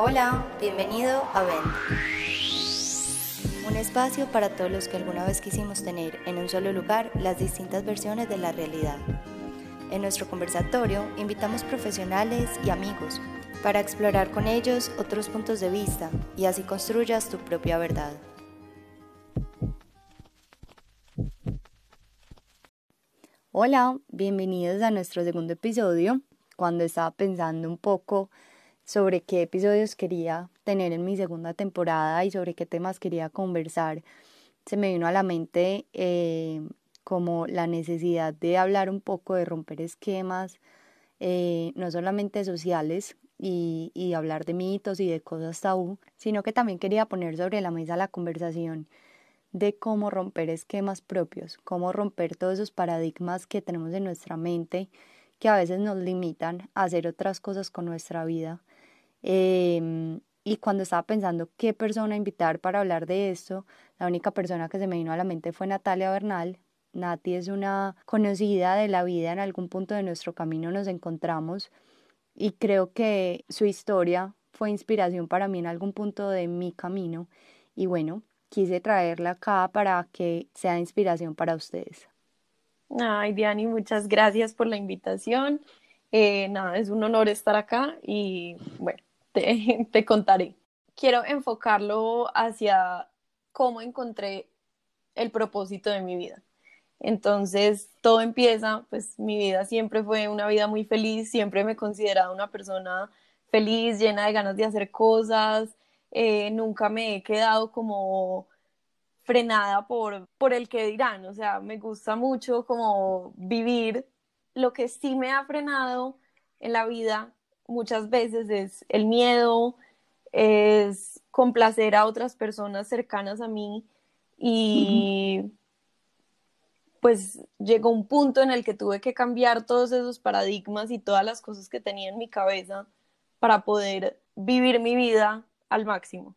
Hola, bienvenido a Vent. Un espacio para todos los que alguna vez quisimos tener en un solo lugar las distintas versiones de la realidad. En nuestro conversatorio invitamos profesionales y amigos para explorar con ellos otros puntos de vista y así construyas tu propia verdad. Hola, bienvenidos a nuestro segundo episodio. Cuando estaba pensando un poco sobre qué episodios quería tener en mi segunda temporada y sobre qué temas quería conversar, se me vino a la mente eh, como la necesidad de hablar un poco de romper esquemas, eh, no solamente sociales, y, y hablar de mitos y de cosas tabú, sino que también quería poner sobre la mesa la conversación de cómo romper esquemas propios, cómo romper todos esos paradigmas que tenemos en nuestra mente que a veces nos limitan a hacer otras cosas con nuestra vida. Em, y cuando estaba pensando qué persona invitar para hablar de esto, la única persona que se me vino a la mente fue Natalia Bernal. Nati es una conocida de la vida, en algún punto de nuestro camino nos encontramos y creo que su historia fue inspiración para mí en algún punto de mi camino y bueno, quise traerla acá para que sea inspiración para ustedes. Ay, Diani, muchas gracias por la invitación. Eh, nada, es un honor estar acá y bueno, te, contaré. Quiero enfocarlo hacia cómo encontré el propósito de mi vida. Entonces, todo empieza, pues mi vida siempre fue una vida muy feliz, siempre me he considerado una persona feliz, llena de ganas de hacer cosas, eh, nunca me he quedado como frenada por, por el que dirán, o sea, me gusta mucho como vivir. Lo que sí me ha frenado en la vida muchas veces es el miedo, es complacer a otras personas cercanas a mí y pues llegó un punto en el que tuve que cambiar todos esos paradigmas y todas las cosas que tenía en mi cabeza para poder vivir mi vida al máximo.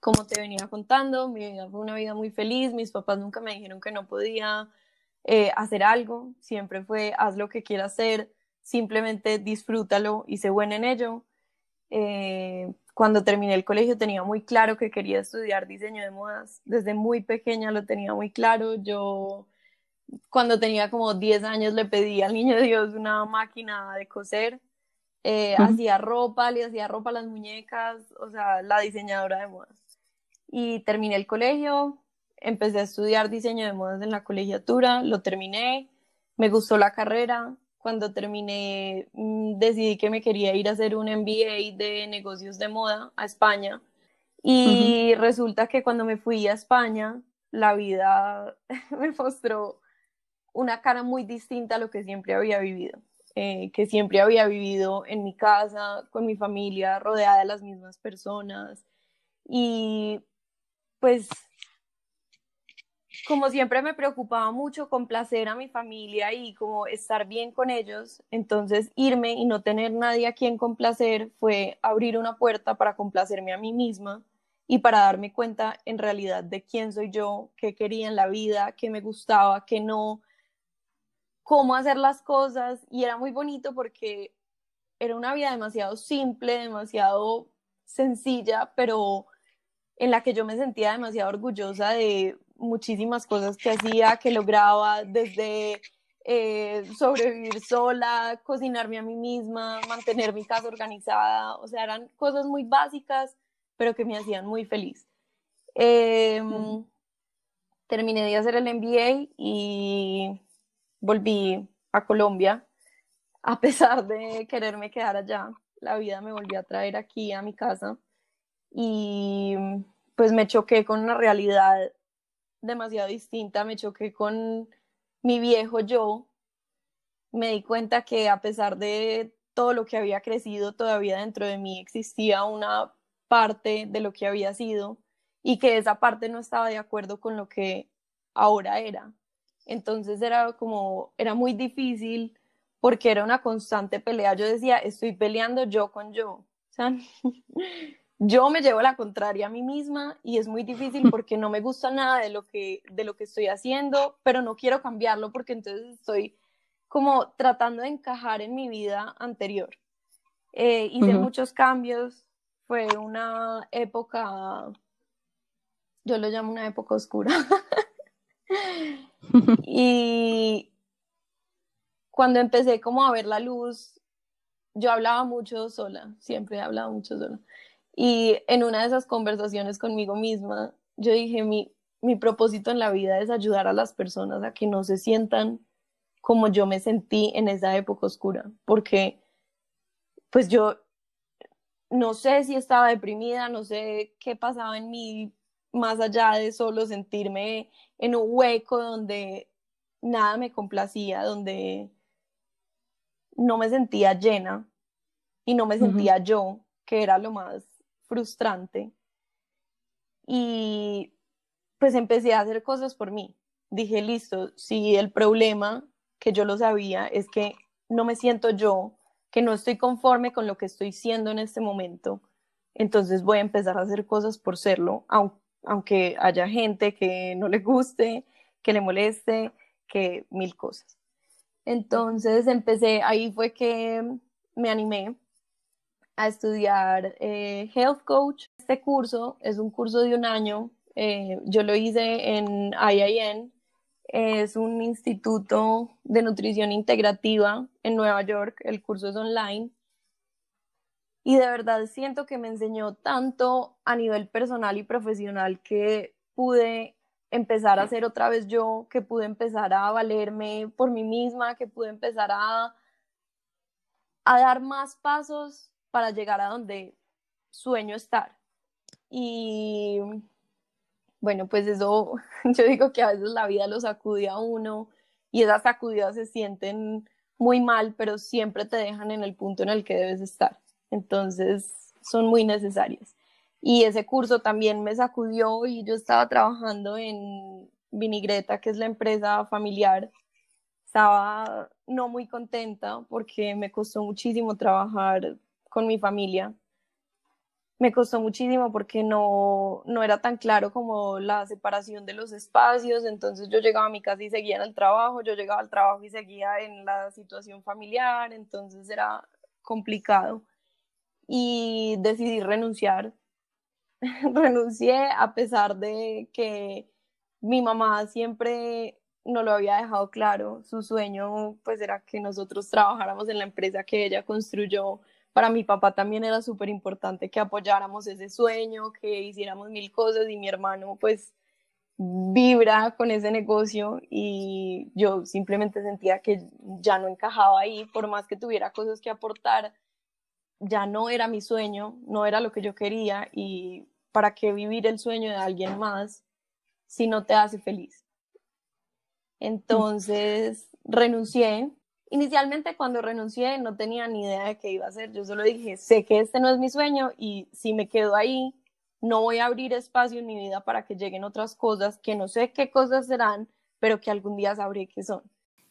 Como te venía contando, mi vida fue una vida muy feliz, mis papás nunca me dijeron que no podía eh, hacer algo, siempre fue haz lo que quieras hacer, simplemente disfrútalo y sé buena en ello. Eh, cuando terminé el colegio tenía muy claro que quería estudiar diseño de modas, desde muy pequeña lo tenía muy claro, yo cuando tenía como 10 años le pedí al niño Dios una máquina de coser, eh, hacía ropa, le hacía ropa a las muñecas, o sea, la diseñadora de modas. Y terminé el colegio, empecé a estudiar diseño de modas en la colegiatura, lo terminé, me gustó la carrera. Cuando terminé, mm, decidí que me quería ir a hacer un MBA de negocios de moda a España. Y resulta que cuando me fui a España, la vida me mostró una cara muy distinta a lo que siempre había vivido, eh, que siempre había vivido en mi casa, con mi familia, rodeada de las mismas personas. Y pues como siempre me preocupaba mucho complacer a mi familia y como estar bien con ellos, entonces irme y no tener nadie a quien complacer fue abrir una puerta para complacerme a mí misma y para darme cuenta en realidad de quién soy yo, qué quería en la vida, qué me gustaba, qué no, cómo hacer las cosas. Y era muy bonito porque era una vida demasiado simple, demasiado sencilla, pero en la que yo me sentía demasiado orgullosa de muchísimas cosas que hacía, que lograba, desde eh, sobrevivir sola, cocinarme a mí misma, mantener mi casa organizada, o sea, eran cosas muy básicas, pero que me hacían muy feliz. Em, terminé de hacer el MBA y volví a Colombia, a pesar de quererme quedar allá, la vida me volvió a traer aquí a mi casa. Y pues me choqué con una realidad demasiado distinta, me choqué con mi viejo yo, me di cuenta que a pesar de todo lo que había crecido, todavía dentro de mí existía una parte de lo que había sido y que esa parte no estaba de acuerdo con lo que ahora era. Entonces era como, era muy difícil porque era una constante pelea. Yo decía, estoy peleando yo con yo. O sea, yo me llevo la contraria a mí misma y es muy difícil porque no me gusta nada de lo que, de lo que estoy haciendo, pero no quiero cambiarlo porque entonces estoy como tratando de encajar en mi vida anterior. Eh, hice muchos cambios, fue una época, yo lo llamo una época oscura. y cuando empecé como a ver la luz, yo hablaba mucho sola, siempre he hablado mucho sola. Y en una de esas conversaciones conmigo misma, yo dije, mi, mi propósito en la vida es ayudar a las personas a que no se sientan como yo me sentí en esa época oscura, porque pues yo no sé si estaba deprimida, no sé qué pasaba en mí más allá de solo sentirme en un hueco donde nada me complacía, donde no me sentía llena y no me sentía yo, que era lo más frustrante. Y pues empecé a hacer cosas por mí. Dije, listo, si el problema, que yo lo sabía, es que no me siento yo, que no estoy conforme con lo que estoy siendo en este momento, entonces voy a empezar a hacer cosas por serlo, aunque haya gente que no le guste, que le moleste, que mil cosas. Entonces empecé, ahí fue que me animé a estudiar eh, Health Coach. Este curso es un curso de un año, eh, yo lo hice en IIN, es un instituto de nutrición integrativa en Nueva York, el curso es online. Y de verdad siento que me enseñó tanto a nivel personal y profesional que pude empezar a ser otra vez yo, que pude empezar a valerme por mí misma, que pude empezar a, a dar más pasos para llegar a donde sueño estar. Y bueno, pues eso, yo digo que a veces la vida lo sacude a uno y esas sacudidas se sienten muy mal, pero siempre te dejan en el punto en el que debes estar. Entonces, son muy necesarias. Y ese curso también me sacudió y yo estaba trabajando en Vinigreta, que es la empresa familiar. Estaba no muy contenta porque me costó muchísimo trabajar con mi familia. Me costó muchísimo porque no, no era tan claro como la separación de los espacios, entonces yo llegaba a mi casa y seguía en el trabajo, yo llegaba al trabajo y seguía en la situación familiar, entonces era complicado. Y decidí renunciar renuncié a pesar de que mi mamá siempre no lo había dejado claro. Su sueño pues era que nosotros trabajáramos en la empresa que ella construyó. Para mi papá también era súper importante que apoyáramos ese sueño, que hiciéramos mil cosas y mi hermano pues vibra con ese negocio y yo simplemente sentía que ya no encajaba ahí, por más que tuviera cosas que aportar, ya no era mi sueño, no era lo que yo quería y ¿para qué vivir el sueño de alguien más si no te hace feliz? Entonces renuncié. Inicialmente cuando renuncié no tenía ni idea de qué iba a hacer. Yo solo dije, sé que este no es mi sueño y si me quedo ahí, no voy a abrir espacio en mi vida para que lleguen otras cosas que no sé qué cosas serán, pero que algún día sabré qué son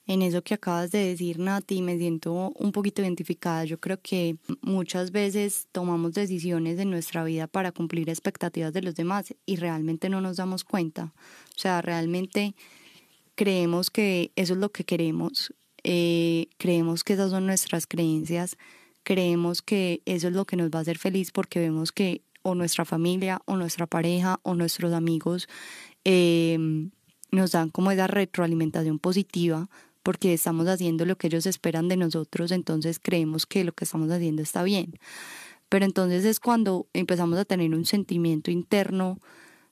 en eso que acabas de decir, Nati, me siento un poquito identificada. Yo creo que muchas veces tomamos decisiones en nuestra vida para cumplir expectativas de los demás y realmente no nos damos cuenta. O sea, realmente creemos que eso es lo que queremos, eh, creemos que esas son nuestras creencias, creemos que eso es lo que nos va a hacer feliz porque vemos que o nuestra familia o nuestra pareja o nuestros amigos eh, nos dan como esa retroalimentación positiva porque estamos haciendo lo que ellos esperan de nosotros, entonces creemos que lo que estamos haciendo está bien. Pero entonces es cuando empezamos a tener un sentimiento interno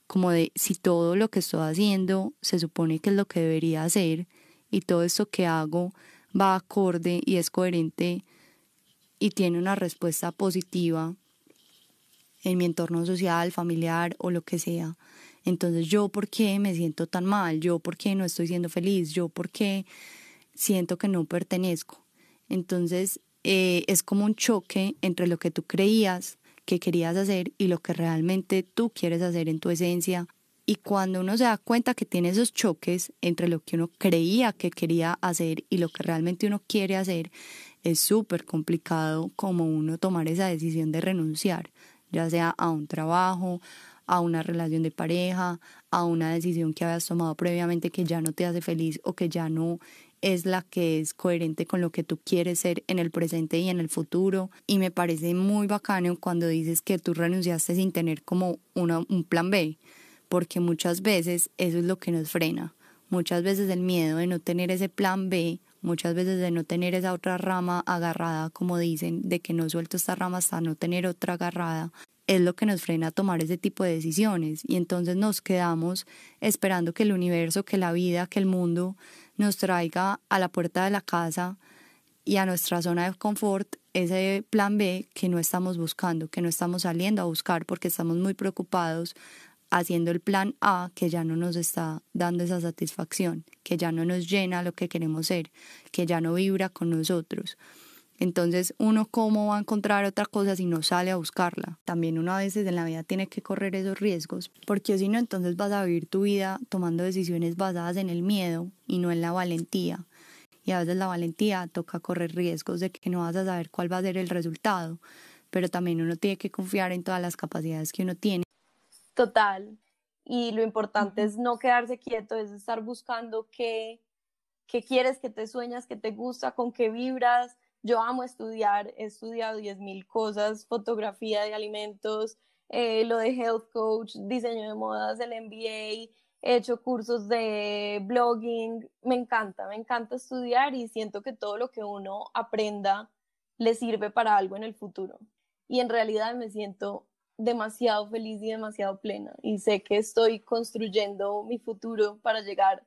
como de si todo lo que estoy haciendo se supone que es lo que debería hacer y todo esto que hago va acorde y es coherente y tiene una respuesta positiva en mi entorno social, familiar o lo que sea. Entonces yo por qué me siento tan mal, yo por qué no estoy siendo feliz, yo por qué siento que no pertenezco. Entonces eh, es como un choque entre lo que tú creías que querías hacer y lo que realmente tú quieres hacer en tu esencia. Y cuando uno se da cuenta que tiene esos choques entre lo que uno creía que quería hacer y lo que realmente uno quiere hacer, es súper complicado como uno tomar esa decisión de renunciar, ya sea a un trabajo, a una relación de pareja, a una decisión que habías tomado previamente que ya no te hace feliz o que ya no es la que es coherente con lo que tú quieres ser en el presente y en el futuro. Y me parece muy bacano cuando dices que tú renunciaste sin tener como un plan B, porque muchas veces eso es lo que nos frena. Muchas veces el miedo de no tener ese plan B, muchas veces de no tener esa otra rama agarrada, como dicen, de que no suelto esta rama hasta no tener otra agarrada, es lo que nos frena a tomar ese tipo de decisiones. Y entonces nos quedamos esperando que el universo, que la vida, que el mundo nos traiga a la puerta de la casa y a nuestra zona de confort ese plan B que no estamos buscando, que no estamos saliendo a buscar porque estamos muy preocupados haciendo el plan A que ya no nos está dando esa satisfacción, que ya no nos llena lo que queremos ser, que ya no vibra con nosotros. Entonces, uno cómo va a encontrar otra cosa si no sale a buscarla. También uno a veces en la vida tiene que correr esos riesgos, porque si no, entonces vas a vivir tu vida tomando decisiones basadas en el miedo y no en la valentía. Y a veces la valentía toca correr riesgos de que no vas a saber cuál va a ser el resultado, pero también uno tiene que confiar en todas las capacidades que uno tiene. Total. Y lo importante es no quedarse quieto, es estar buscando qué, qué quieres, qué te sueñas, qué te gusta, con qué vibras, yo amo estudiar, he estudiado 10.000 cosas, fotografía de alimentos, eh, lo de health coach, diseño de modas, el MBA, he hecho cursos de blogging, me encanta, me encanta estudiar y siento que todo lo que uno aprenda le sirve para algo en el futuro. Y en realidad me siento demasiado feliz y demasiado plena y sé que estoy construyendo mi futuro para llegar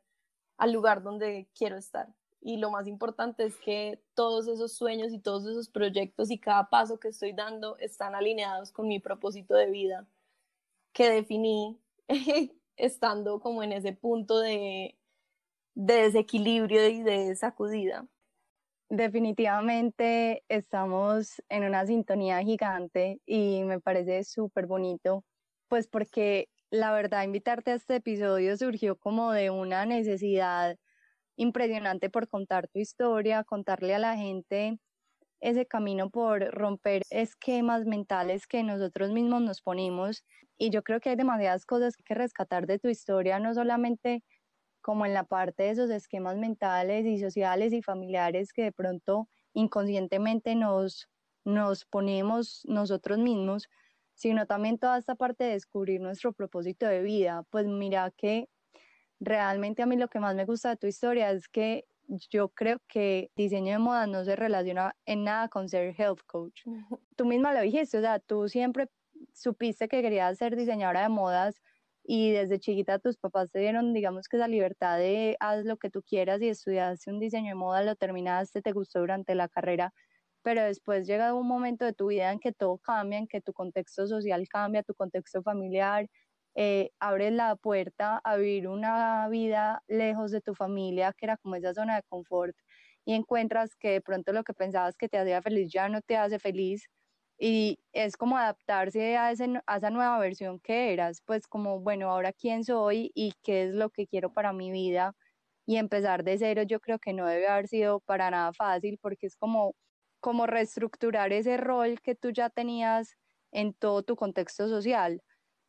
al lugar donde quiero estar y lo más importante es que todos esos sueños y todos esos proyectos y cada paso que estoy dando están alineados con mi propósito de vida que definí estando como en ese punto de, de desequilibrio y de sacudida. Definitivamente estamos en una sintonía gigante y me parece súper bonito, pues porque la verdad invitarte a este episodio surgió como de una necesidad impresionante por contar tu historia, contarle a la gente ese camino por romper esquemas mentales que nosotros mismos nos ponemos. Y yo creo que hay demasiadas cosas que rescatar de tu historia, no solamente como en la parte de esos esquemas mentales y sociales y familiares que de pronto inconscientemente nos, nos ponemos nosotros mismos, sino también toda esta parte de descubrir nuestro propósito de vida. Pues mira que realmente a mí lo que más me gusta de tu historia es que yo creo que diseño de moda no se relaciona en nada con ser health coach. Tú misma lo dijiste, o sea, tú siempre supiste que querías ser diseñadora de modas y desde chiquita tus papás te dieron, digamos que esa libertad de haz lo que tú quieras y estudiaste un diseño de moda, lo terminaste, te gustó durante la carrera, pero después llega un momento de tu vida en que todo cambia, en que tu contexto social cambia, tu contexto familiar, eh, abres la puerta a vivir una vida lejos de tu familia, que era como esa zona de confort, y encuentras que de pronto lo que pensabas que te hacía feliz ya no te hace feliz. Y es como adaptarse a, ese, a esa nueva versión que eras, pues como, bueno, ahora quién soy y qué es lo que quiero para mi vida. Y empezar de cero yo creo que no debe haber sido para nada fácil porque es como, como reestructurar ese rol que tú ya tenías en todo tu contexto social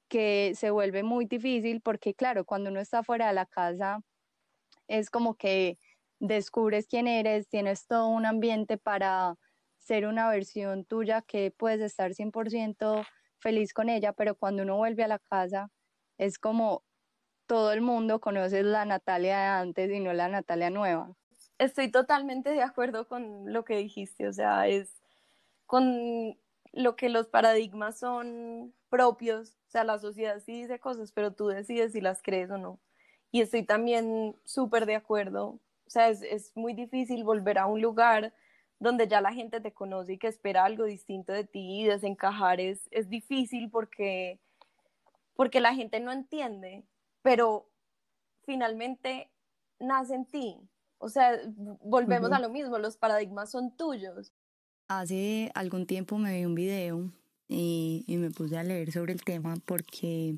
que se vuelve muy difícil porque, claro, cuando uno está fuera de la casa, es como que descubres quién eres, tienes todo un ambiente para ser una versión tuya que puedes estar 100% feliz con ella, pero cuando uno vuelve a la casa, es como todo el mundo conoce la Natalia de antes y no la Natalia nueva. Estoy totalmente de acuerdo con lo que dijiste, o sea, es con lo que los paradigmas son propios, o sea, la sociedad sí dice cosas, pero tú decides si las crees o no. Y estoy también súper de acuerdo, o sea, es, muy difícil volver a un lugar donde ya la gente te conoce y que espera algo distinto de ti y desencajar es, es difícil porque, porque la gente no entiende, pero finalmente nace en ti. O sea, volvemos a lo mismo, los paradigmas son tuyos. Hace algún tiempo me vi un video y, y, me puse a leer sobre el tema porque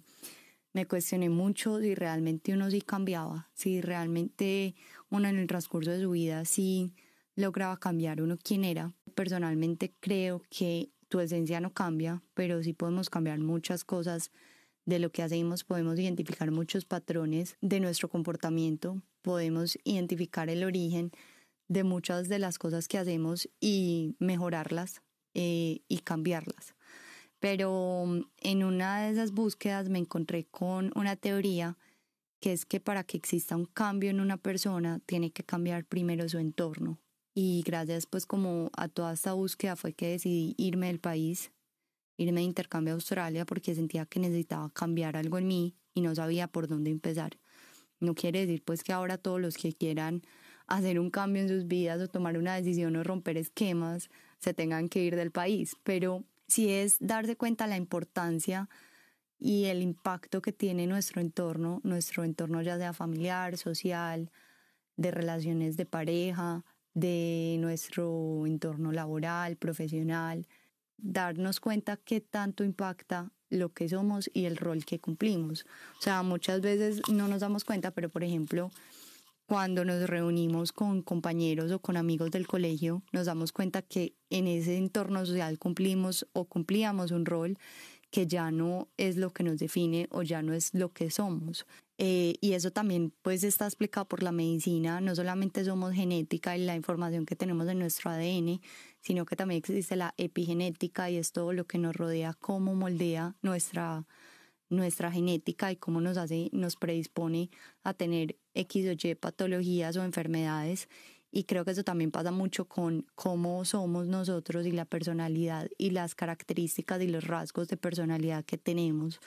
me cuestioné mucho si realmente uno sí cambiaba, si realmente uno en el transcurso de su vida sí lograba cambiar uno quién era. Personalmente creo que tu esencia no cambia, pero sí podemos cambiar muchas cosas de lo que hacemos podemos identificar muchos patrones de nuestro comportamiento, podemos identificar el origen de muchas de las cosas que hacemos y mejorarlas eh, y cambiarlas. Pero mm, en una de esas búsquedas me encontré con una teoría que es que para que exista un cambio en una persona tiene que cambiar primero su entorno. Y gracias pues como a toda esta búsqueda fue que decidí irme del país, irme de intercambio a Australia porque sentía que necesitaba cambiar algo en mí y no sabía por dónde empezar. No quiere decir pues que ahora todos los que quieran hacer un cambio en sus vidas o tomar una decisión o romper esquemas se tengan que ir del país, pero sí es darse cuenta la importancia y el impacto que tiene nuestro entorno, nuestro entorno ya sea familiar, social, de relaciones de pareja, de nuestro entorno laboral, profesional, darnos cuenta qué tanto impacta lo que somos y el rol que cumplimos. O sea, muchas veces no nos damos cuenta, pero por ejemplo, cuando nos reunimos con compañeros o con amigos del colegio, nos damos cuenta que en ese entorno social cumplimos o cumplíamos un rol que ya no es lo que nos define o ya no es lo que somos. Eh, y eso también pues está explicado por la medicina, no solamente somos genética y la información que tenemos en nuestro ADN, sino que también existe la epigenética y es todo lo que nos rodea, cómo moldea nuestra, nuestra genética y cómo nos hace, nos predispone a tener X o Y patologías o enfermedades. Y creo que eso también pasa mucho con cómo somos nosotros y la personalidad y las características y los rasgos de personalidad que tenemos.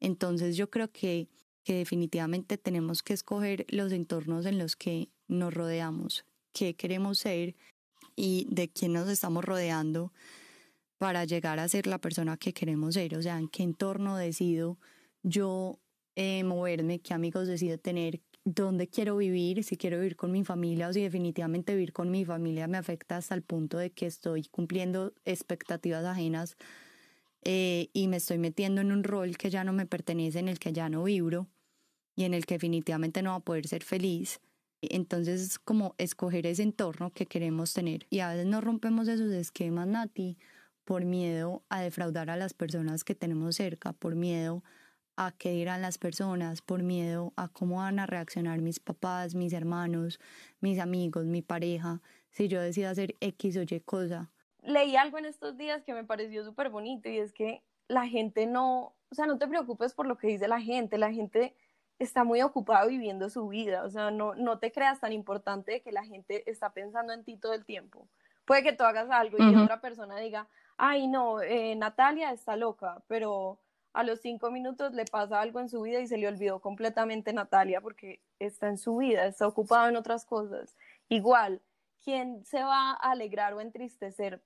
Entonces yo creo que, que definitivamente tenemos que escoger los entornos en los que nos rodeamos, qué queremos ser y de quién nos estamos rodeando para llegar a ser la persona que queremos ser, o sea, en qué entorno decido yo eh, moverme, qué amigos decido tener, dónde quiero vivir, si quiero vivir con mi familia o si definitivamente vivir con mi familia me afecta hasta el punto de que estoy cumpliendo expectativas ajenas eh, y me estoy metiendo en un rol que ya no me pertenece, en el que ya no vibro y en el que definitivamente no va a poder ser feliz. Entonces es como escoger ese entorno que queremos tener. Y a veces no rompemos esos esquemas, Nati, por miedo a defraudar a las personas que tenemos cerca, por miedo a qué dirán las personas, por miedo a cómo van a reaccionar mis papás, mis hermanos, mis amigos, mi pareja, si yo decido hacer X o Y cosa. Leí algo en estos días que me pareció súper bonito y es que la gente no, o sea, no te preocupes por lo que dice la gente, la gente está muy ocupada viviendo su vida, o sea, no, no te creas tan importante que la gente está pensando en ti todo el tiempo. Puede que tú hagas algo y otra persona diga, ay no, eh, Natalia está loca, pero a los cinco minutos le pasa algo en su vida y se le olvidó completamente Natalia porque está en su vida, está ocupado en otras cosas. Igual, ¿quién se va a alegrar o entristecer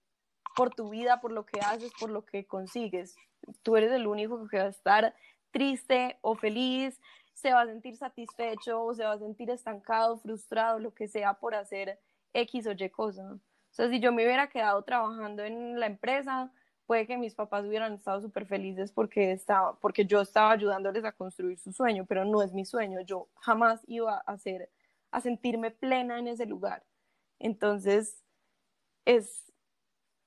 por tu vida, por lo que haces, por lo que consigues? Tú eres el único que va a estar triste o feliz, se va a sentir satisfecho o se va a sentir estancado, frustrado, lo que sea por hacer X o Y cosa. O sea, si yo me hubiera quedado trabajando en la empresa, puede que mis papás hubieran estado súper felices porque, estaba, porque yo estaba ayudándoles a construir su sueño, pero no es mi sueño. Yo jamás iba a hacer, a sentirme plena en ese lugar. Entonces, es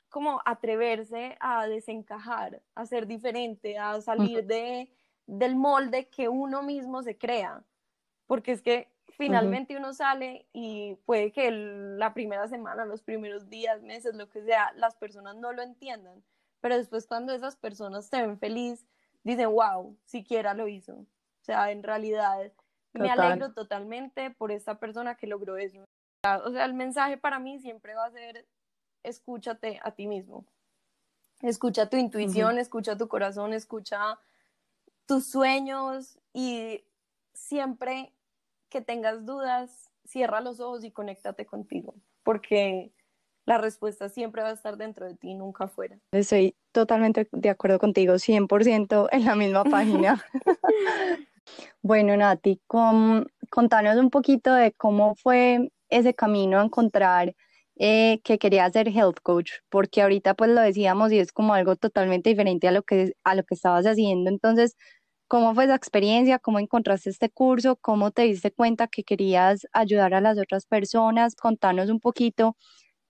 como atreverse a desencajar, a ser diferente, a salir de, del molde que uno mismo se crea. Porque es que finalmente uno sale y puede que la primera semana, los primeros días, meses, lo que sea, las personas no lo entiendan, pero después cuando esas personas te ven feliz, dicen, wow, siquiera lo hizo. O sea, en realidad me alegro totalmente por esta persona que logró eso. O sea, el mensaje para mí siempre va a ser, escúchate a ti mismo. Escucha tu intuición, escucha tu corazón, escucha tus sueños y siempre que tengas dudas, cierra los ojos y conéctate contigo, porque la respuesta siempre va a estar dentro de ti, nunca afuera. Estoy totalmente de acuerdo contigo, 100% en la misma página. bueno, Nati, contanos un poquito de cómo fue ese camino a encontrar eh, que quería ser health coach, porque ahorita pues lo decíamos y es como algo totalmente diferente a lo que, a lo que estabas haciendo. Entonces, ¿Cómo fue esa experiencia? ¿Cómo encontraste este curso? ¿Cómo te diste cuenta que querías ayudar a las otras personas? Contanos un poquito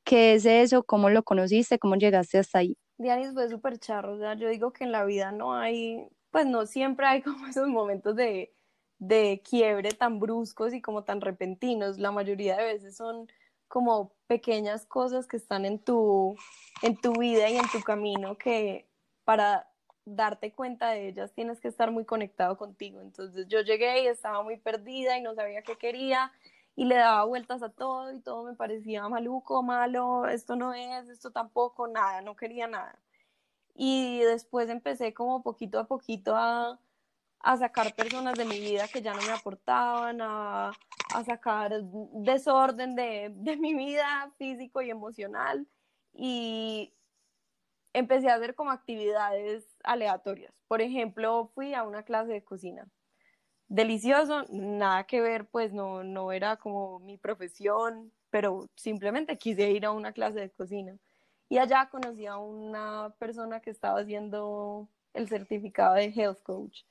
qué es eso, cómo lo conociste, cómo llegaste hasta ahí. Dianis fue súper charro, o sea, yo digo que en la vida no hay pues no siempre hay como esos momentos de, de quiebre tan bruscos y como tan repentinos. La mayoría de veces son como pequeñas cosas que están en tu, en tu vida y en tu camino que para darte cuenta de ellas tienes que estar muy conectado contigo. Entonces yo llegué y estaba muy perdida y no sabía qué quería y le daba vueltas a todo y todo me parecía maluco, malo, esto no es, esto tampoco, nada, no quería nada. Y después empecé como poquito a poquito a, a sacar personas de mi vida que ya no me aportaban, a, a sacar desorden de, de mi vida físico y emocional. Y empecé a hacer como actividades aleatorias. Por ejemplo, fui a una clase de cocina. Delicioso, nada que ver, pues no, no era como mi profesión, pero simplemente quise ir a una clase de cocina. Y allá conocí a una persona que estaba haciendo el certificado de Health Coach.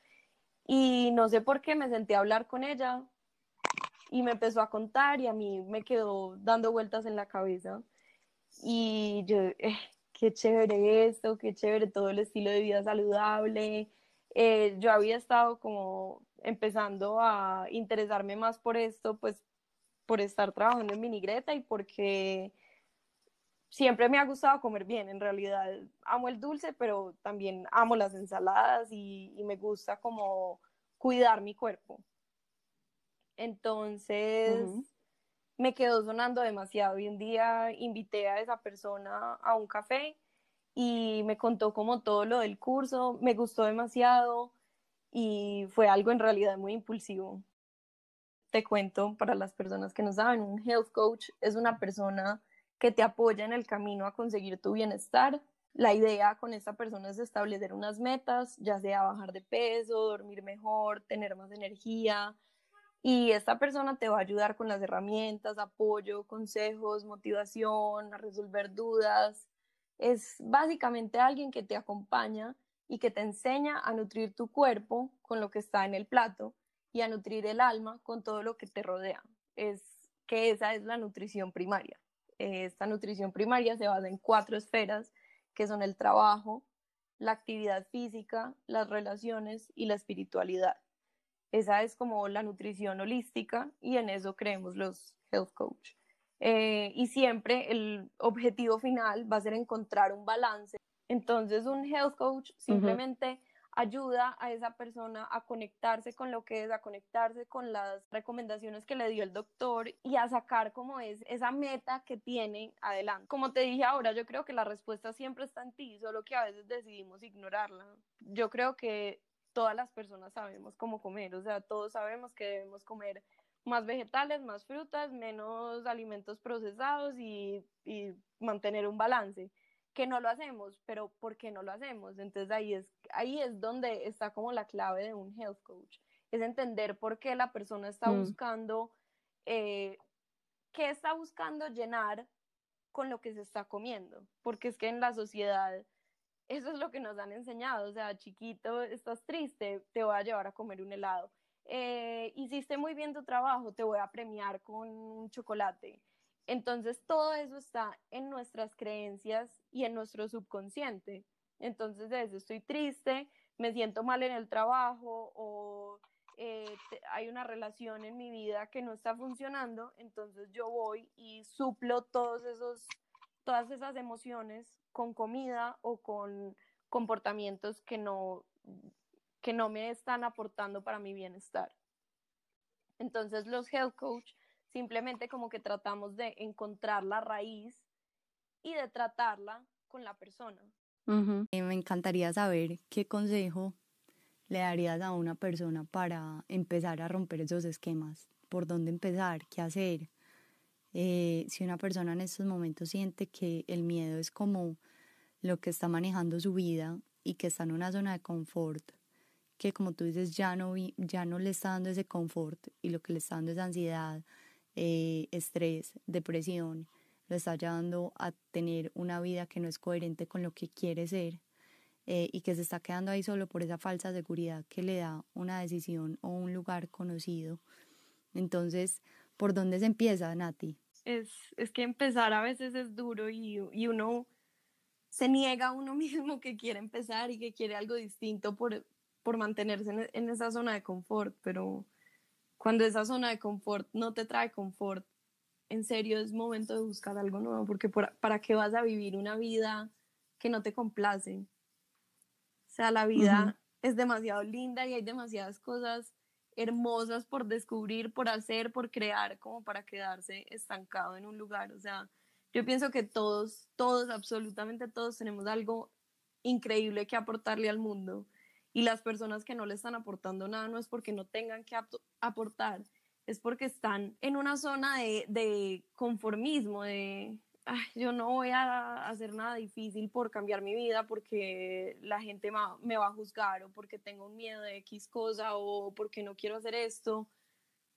Y no sé por qué me senté a hablar con ella y me empezó a contar y a mí me quedó dando vueltas en la cabeza. Y yo, eh, qué chévere esto, qué chévere todo el estilo de vida saludable. Eh, yo había estado como empezando a interesarme más por esto, pues por estar trabajando en Minigreta y porque siempre me ha gustado comer bien, en realidad amo el dulce, pero también amo las ensaladas y, me gusta como cuidar mi cuerpo. Entonces, me quedó sonando demasiado y un día invité a esa persona a un café y me contó como todo lo del curso, me gustó demasiado y fue algo en realidad muy impulsivo. Te cuento para las personas que no saben, un health coach es una persona que te apoya en el camino a conseguir tu bienestar. La idea con esta persona es establecer unas metas, ya sea bajar de peso, dormir mejor, tener más energía, y esta persona te va a ayudar con las herramientas, apoyo, consejos, motivación, a resolver dudas. Es básicamente alguien que te acompaña y que te enseña a nutrir tu cuerpo con lo que está en el plato y a nutrir el alma con todo lo que te rodea. Es que esa es la nutrición primaria. Esta nutrición primaria se basa en cuatro esferas que son el trabajo, la actividad física, las relaciones y la espiritualidad. Esa es como la nutrición holística y en eso creemos los health coach. Eh, y siempre el objetivo final va a ser encontrar un balance. Entonces un health coach simplemente ayuda a esa persona a conectarse con lo que es, a conectarse con las recomendaciones que le dio el doctor y a sacar como es esa meta que tiene adelante. Como te dije ahora, yo creo que la respuesta siempre está en ti, solo que a veces decidimos ignorarla. Yo creo que todas las personas sabemos cómo comer, o sea, todos sabemos que debemos comer más vegetales, más frutas, menos alimentos procesados y, mantener un balance, que no lo hacemos, pero ¿por qué no lo hacemos? Entonces ahí es, ahí es donde está como la clave de un health coach, es entender por qué la persona está mm. buscando, eh, qué está buscando llenar con lo que se está comiendo, porque es que en la sociedad eso es lo que nos han enseñado, o sea, chiquito, estás triste, te voy a llevar a comer un helado. Eh, hiciste muy bien tu trabajo, te voy a premiar con un chocolate. Entonces, todo eso está en nuestras creencias y en nuestro subconsciente. Entonces, desde estoy triste, me siento mal en el trabajo o eh, hay una relación en mi vida que no está funcionando, entonces yo voy y suplo todos esos, todas esas emociones con comida o con comportamientos que no, que no me están aportando para mi bienestar. Entonces los health coach simplemente como que tratamos de encontrar la raíz y de tratarla con la persona. Me encantaría saber qué consejo le darías a una persona para empezar a romper esos esquemas, por dónde empezar, qué hacer, eh, si una persona en estos momentos siente que el miedo es como lo que está manejando su vida y que está en una zona de confort, que como tú dices ya no, ya no le está dando ese confort y lo que le está dando es ansiedad, eh, estrés, depresión, lo está llevando a tener una vida que no es coherente con lo que quiere ser eh, y que se está quedando ahí solo por esa falsa seguridad que le da una decisión o un lugar conocido. Entonces, ¿por dónde se empieza, Nati? es, es que empezar a veces es duro y, y, uno se niega a uno mismo que quiere empezar y que quiere algo distinto por, por mantenerse en, esa zona de confort, pero cuando esa zona de confort no te trae confort, en serio es momento de buscar algo nuevo, porque para qué vas a vivir una vida que no te complace. O sea, la vida es demasiado linda y hay demasiadas cosas hermosas por descubrir, por hacer, por crear, como para quedarse estancado en un lugar. O sea, yo pienso que todos, todos, absolutamente todos tenemos algo increíble que aportarle al mundo. Y las personas que no le están aportando nada no es porque no tengan que aportar, es porque están en una zona de, de conformismo, de yo no voy a hacer nada difícil por cambiar mi vida porque la gente me va a juzgar o porque tengo un miedo de X cosa o porque no quiero hacer esto.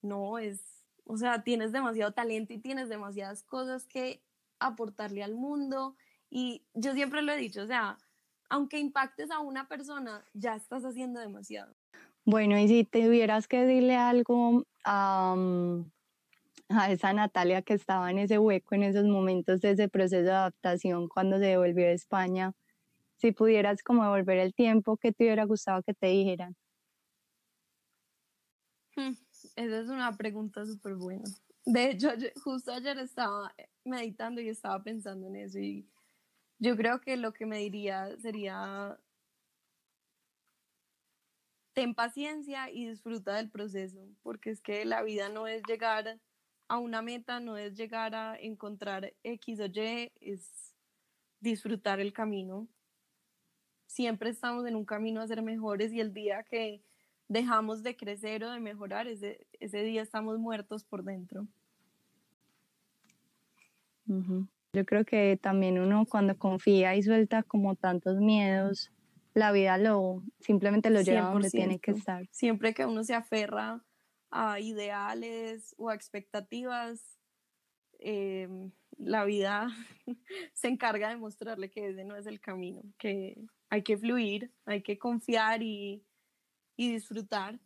No, es, o sea, tienes demasiado talento y tienes demasiadas cosas que aportarle al mundo. Y yo siempre lo he dicho, o sea, aunque impactes a una persona, ya estás haciendo demasiado. Bueno, y si tuvieras que decirle algo a, a esa Natalia que estaba en ese hueco, en esos momentos de ese proceso de adaptación cuando se devolvió a España, si pudieras como devolver el tiempo, ¿qué te hubiera gustado que te dijeran? Hmm, esa es una pregunta súper buena. De hecho, justo ayer estaba meditando y estaba pensando en eso y yo creo que lo que me diría sería ten paciencia y disfruta del proceso, porque es que la vida no es llegar a una meta, no es llegar a encontrar X o Y, es disfrutar el camino. Siempre estamos en un camino a ser mejores y el día que dejamos de crecer o de mejorar, ese, ese día estamos muertos por dentro. Yo creo que también uno cuando confía y suelta como tantos miedos, la vida lo simplemente lo lleva donde tiene que estar. Siempre que uno se aferra a ideales o a expectativas, em, la vida se encarga de mostrarle que ese no es el camino, que hay que fluir, hay que confiar y, disfrutar